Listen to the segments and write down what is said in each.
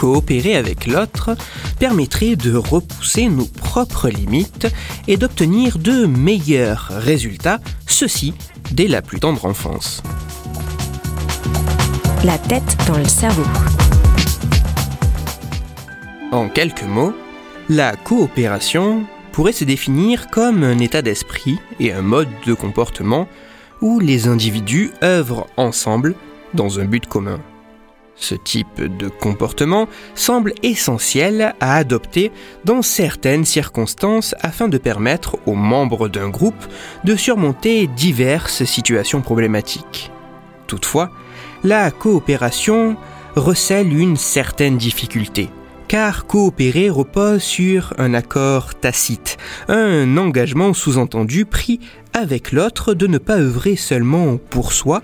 Coopérer avec l'autre permettrait de repousser nos propres limites et d'obtenir de meilleurs résultats, ceci dès la plus tendre enfance. La tête dans le cerveau. En quelques mots, la coopération pourrait se définir comme un état d'esprit et un mode de comportement où les individus œuvrent ensemble dans un but commun. Ce type de comportement semble essentiel à adopter dans certaines circonstances afin de permettre aux membres d'un groupe de surmonter diverses situations problématiques. Toutefois, la coopération recèle une certaine difficulté, car coopérer repose sur un accord tacite, un engagement sous-entendu pris avec l'autre de ne pas œuvrer seulement pour soi,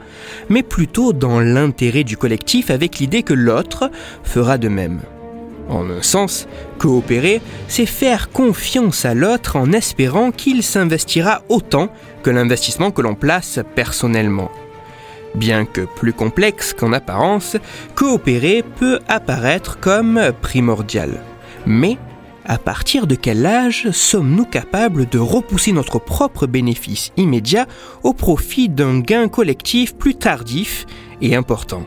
mais plutôt dans l'intérêt du collectif avec l'idée que l'autre fera de même. En un sens, coopérer, c'est faire confiance à l'autre en espérant qu'il s'investira autant que l'investissement que l'on place personnellement. Bien que plus complexe qu'en apparence, coopérer peut apparaître comme primordial. Mais à partir de quel âge sommes-nous capables de repousser notre propre bénéfice immédiat au profit d'un gain collectif plus tardif et important?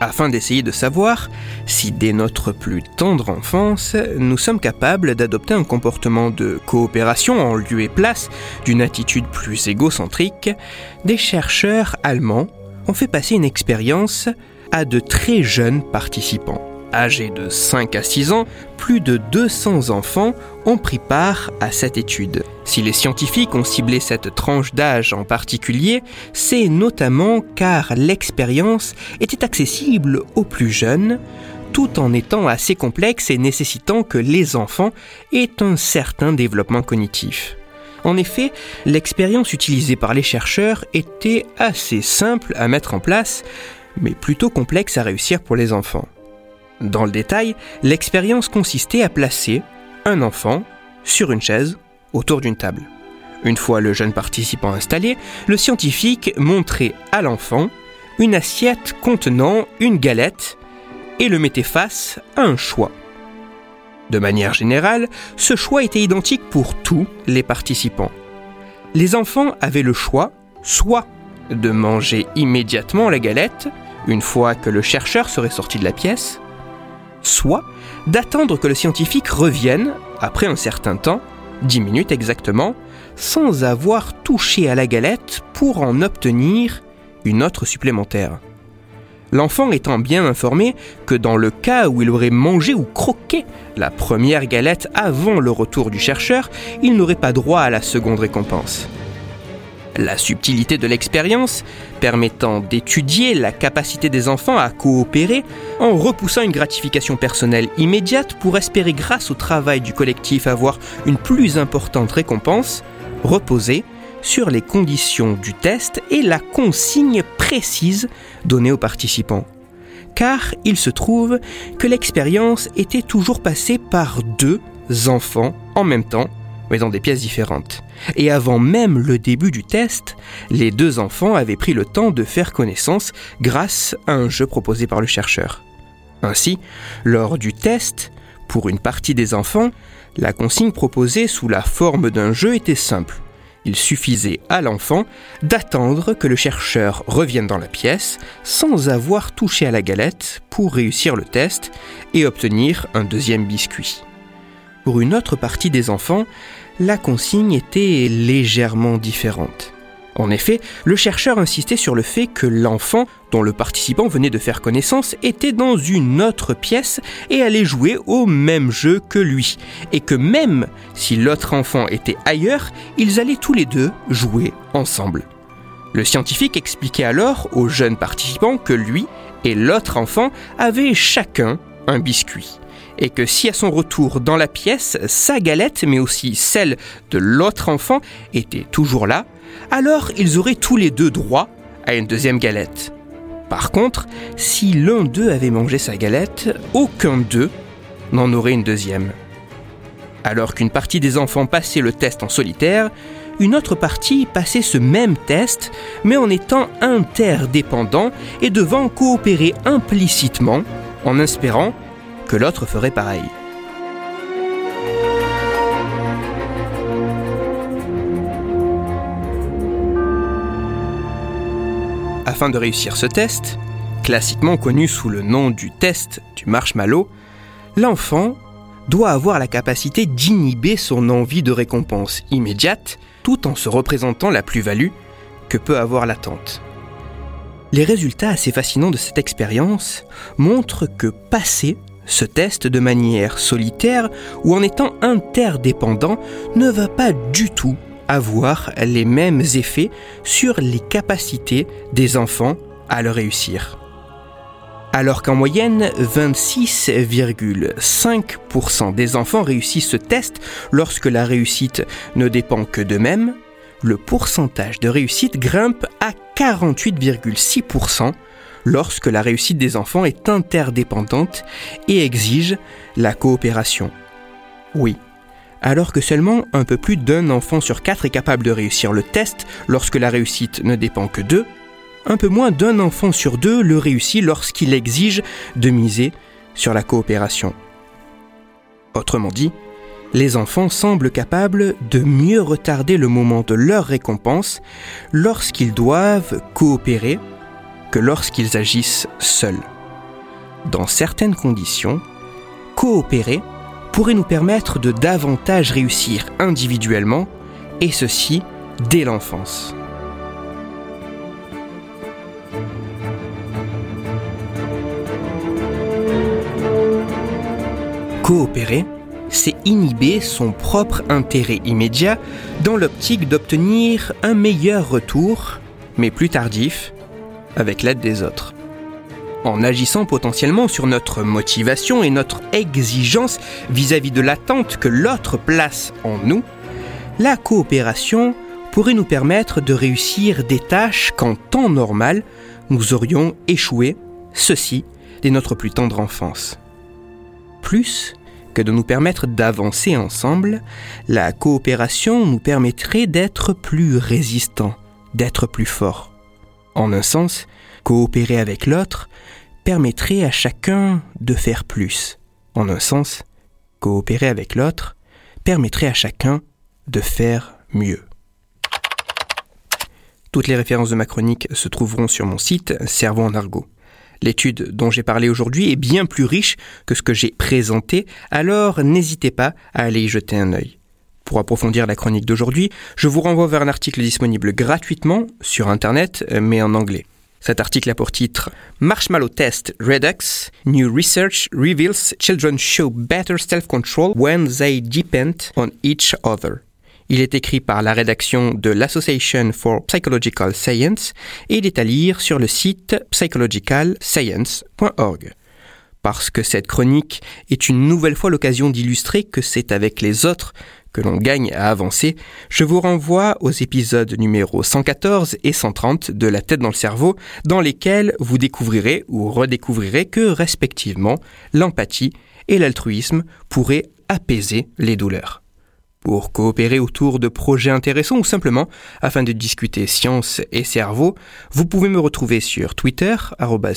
Afin d'essayer de savoir si dès notre plus tendre enfance, nous sommes capables d'adopter un comportement de coopération en lieu et place d'une attitude plus égocentrique, des chercheurs allemands ont fait passer une expérience à de très jeunes participants. Âgés de 5 à 6 ans, plus de 200 enfants ont pris part à cette étude. Si les scientifiques ont ciblé cette tranche d'âge en particulier, c'est notamment car l'expérience était accessible aux plus jeunes, tout en étant assez complexe et nécessitant que les enfants aient un certain développement cognitif. En effet, l'expérience utilisée par les chercheurs était assez simple à mettre en place, mais plutôt complexe à réussir pour les enfants. Dans le détail, l'expérience consistait à placer un enfant sur une chaise autour d'une table. Une fois le jeune participant installé, le scientifique montrait à l'enfant une assiette contenant une galette et le mettait face à un choix. De manière générale, ce choix était identique pour tous les participants. Les enfants avaient le choix soit de manger immédiatement la galette, une fois que le chercheur serait sorti de la pièce, soit d'attendre que le scientifique revienne, après un certain temps, 10 minutes exactement, sans avoir touché à la galette pour en obtenir une autre supplémentaire. L'enfant étant bien informé que dans le cas où il aurait mangé ou croqué la première galette avant le retour du chercheur, il n'aurait pas droit à la seconde récompense. La subtilité de l'expérience, permettant d'étudier la capacité des enfants à coopérer en repoussant une gratification personnelle immédiate pour espérer grâce au travail du collectif avoir une plus importante récompense, reposait sur les conditions du test et la consigne précise donnée aux participants. Car il se trouve que l'expérience était toujours passée par deux enfants en même temps mais dans des pièces différentes. Et avant même le début du test, les deux enfants avaient pris le temps de faire connaissance grâce à un jeu proposé par le chercheur. Ainsi, lors du test, pour une partie des enfants, la consigne proposée sous la forme d'un jeu était simple. Il suffisait à l'enfant d'attendre que le chercheur revienne dans la pièce sans avoir touché à la galette pour réussir le test et obtenir un deuxième biscuit. Pour une autre partie des enfants, la consigne était légèrement différente. En effet, le chercheur insistait sur le fait que l'enfant dont le participant venait de faire connaissance était dans une autre pièce et allait jouer au même jeu que lui, et que même si l'autre enfant était ailleurs, ils allaient tous les deux jouer ensemble. Le scientifique expliquait alors aux jeunes participants que lui et l'autre enfant avaient chacun un biscuit et que si à son retour dans la pièce, sa galette, mais aussi celle de l'autre enfant, était toujours là, alors ils auraient tous les deux droit à une deuxième galette. Par contre, si l'un d'eux avait mangé sa galette, aucun d'eux n'en aurait une deuxième. Alors qu'une partie des enfants passait le test en solitaire, une autre partie passait ce même test, mais en étant interdépendant et devant coopérer implicitement, en espérant que l'autre ferait pareil. Afin de réussir ce test, classiquement connu sous le nom du test du marshmallow, l'enfant doit avoir la capacité d'inhiber son envie de récompense immédiate tout en se représentant la plus-value que peut avoir l'attente. Les résultats assez fascinants de cette expérience montrent que passer ce test de manière solitaire ou en étant interdépendant ne va pas du tout avoir les mêmes effets sur les capacités des enfants à le réussir. Alors qu'en moyenne, 26,5% des enfants réussissent ce test lorsque la réussite ne dépend que d'eux-mêmes, le pourcentage de réussite grimpe à 48,6% lorsque la réussite des enfants est interdépendante et exige la coopération. Oui, alors que seulement un peu plus d'un enfant sur quatre est capable de réussir le test lorsque la réussite ne dépend que d'eux, un peu moins d'un enfant sur deux le réussit lorsqu'il exige de miser sur la coopération. Autrement dit, les enfants semblent capables de mieux retarder le moment de leur récompense lorsqu'ils doivent coopérer que lorsqu'ils agissent seuls. Dans certaines conditions, coopérer pourrait nous permettre de davantage réussir individuellement, et ceci dès l'enfance. Coopérer, c'est inhiber son propre intérêt immédiat dans l'optique d'obtenir un meilleur retour, mais plus tardif, avec l'aide des autres. En agissant potentiellement sur notre motivation et notre exigence vis-à-vis de l'attente que l'autre place en nous, la coopération pourrait nous permettre de réussir des tâches qu'en temps normal, nous aurions échoué, ceci dès notre plus tendre enfance. Plus que de nous permettre d'avancer ensemble, la coopération nous permettrait d'être plus résistants, d'être plus forts. En un sens, coopérer avec l'autre permettrait à chacun de faire plus. En un sens, coopérer avec l'autre permettrait à chacun de faire mieux. Toutes les références de ma chronique se trouveront sur mon site Cerveau en argot. L'étude dont j'ai parlé aujourd'hui est bien plus riche que ce que j'ai présenté, alors n'hésitez pas à aller y jeter un œil. Pour approfondir la chronique d'aujourd'hui, je vous renvoie vers un article disponible gratuitement sur Internet, mais en anglais. Cet article a pour titre Marshmallow Test Redux New Research Reveals Children Show Better Self-Control When They Depend on Each Other. Il est écrit par la rédaction de l'Association for Psychological Science et il est à lire sur le site psychologicalscience.org parce que cette chronique est une nouvelle fois l'occasion d'illustrer que c'est avec les autres que l'on gagne à avancer, je vous renvoie aux épisodes numéro 114 et 130 de La tête dans le cerveau, dans lesquels vous découvrirez ou redécouvrirez que, respectivement, l'empathie et l'altruisme pourraient apaiser les douleurs pour coopérer autour de projets intéressants ou simplement afin de discuter science et cerveau, vous pouvez me retrouver sur Twitter,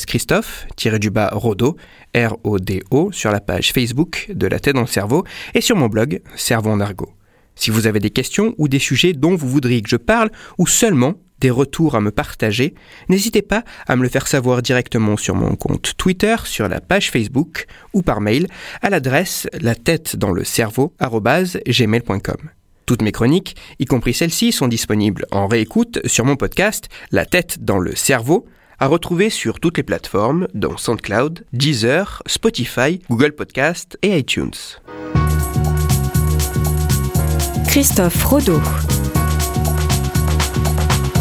Christophe-Rodo, R-O-D-O, sur la page Facebook de La tête dans le cerveau et sur mon blog Cerveau en argot. Si vous avez des questions ou des sujets dont vous voudriez que je parle ou seulement des retours à me partager, n'hésitez pas à me le faire savoir directement sur mon compte Twitter, sur la page Facebook ou par mail à l'adresse la tête dans le cerveau gmail.com. Toutes mes chroniques, y compris celles-ci, sont disponibles en réécoute sur mon podcast La tête dans le cerveau, à retrouver sur toutes les plateformes, dont SoundCloud, Deezer, Spotify, Google Podcast et iTunes. Christophe Rodeau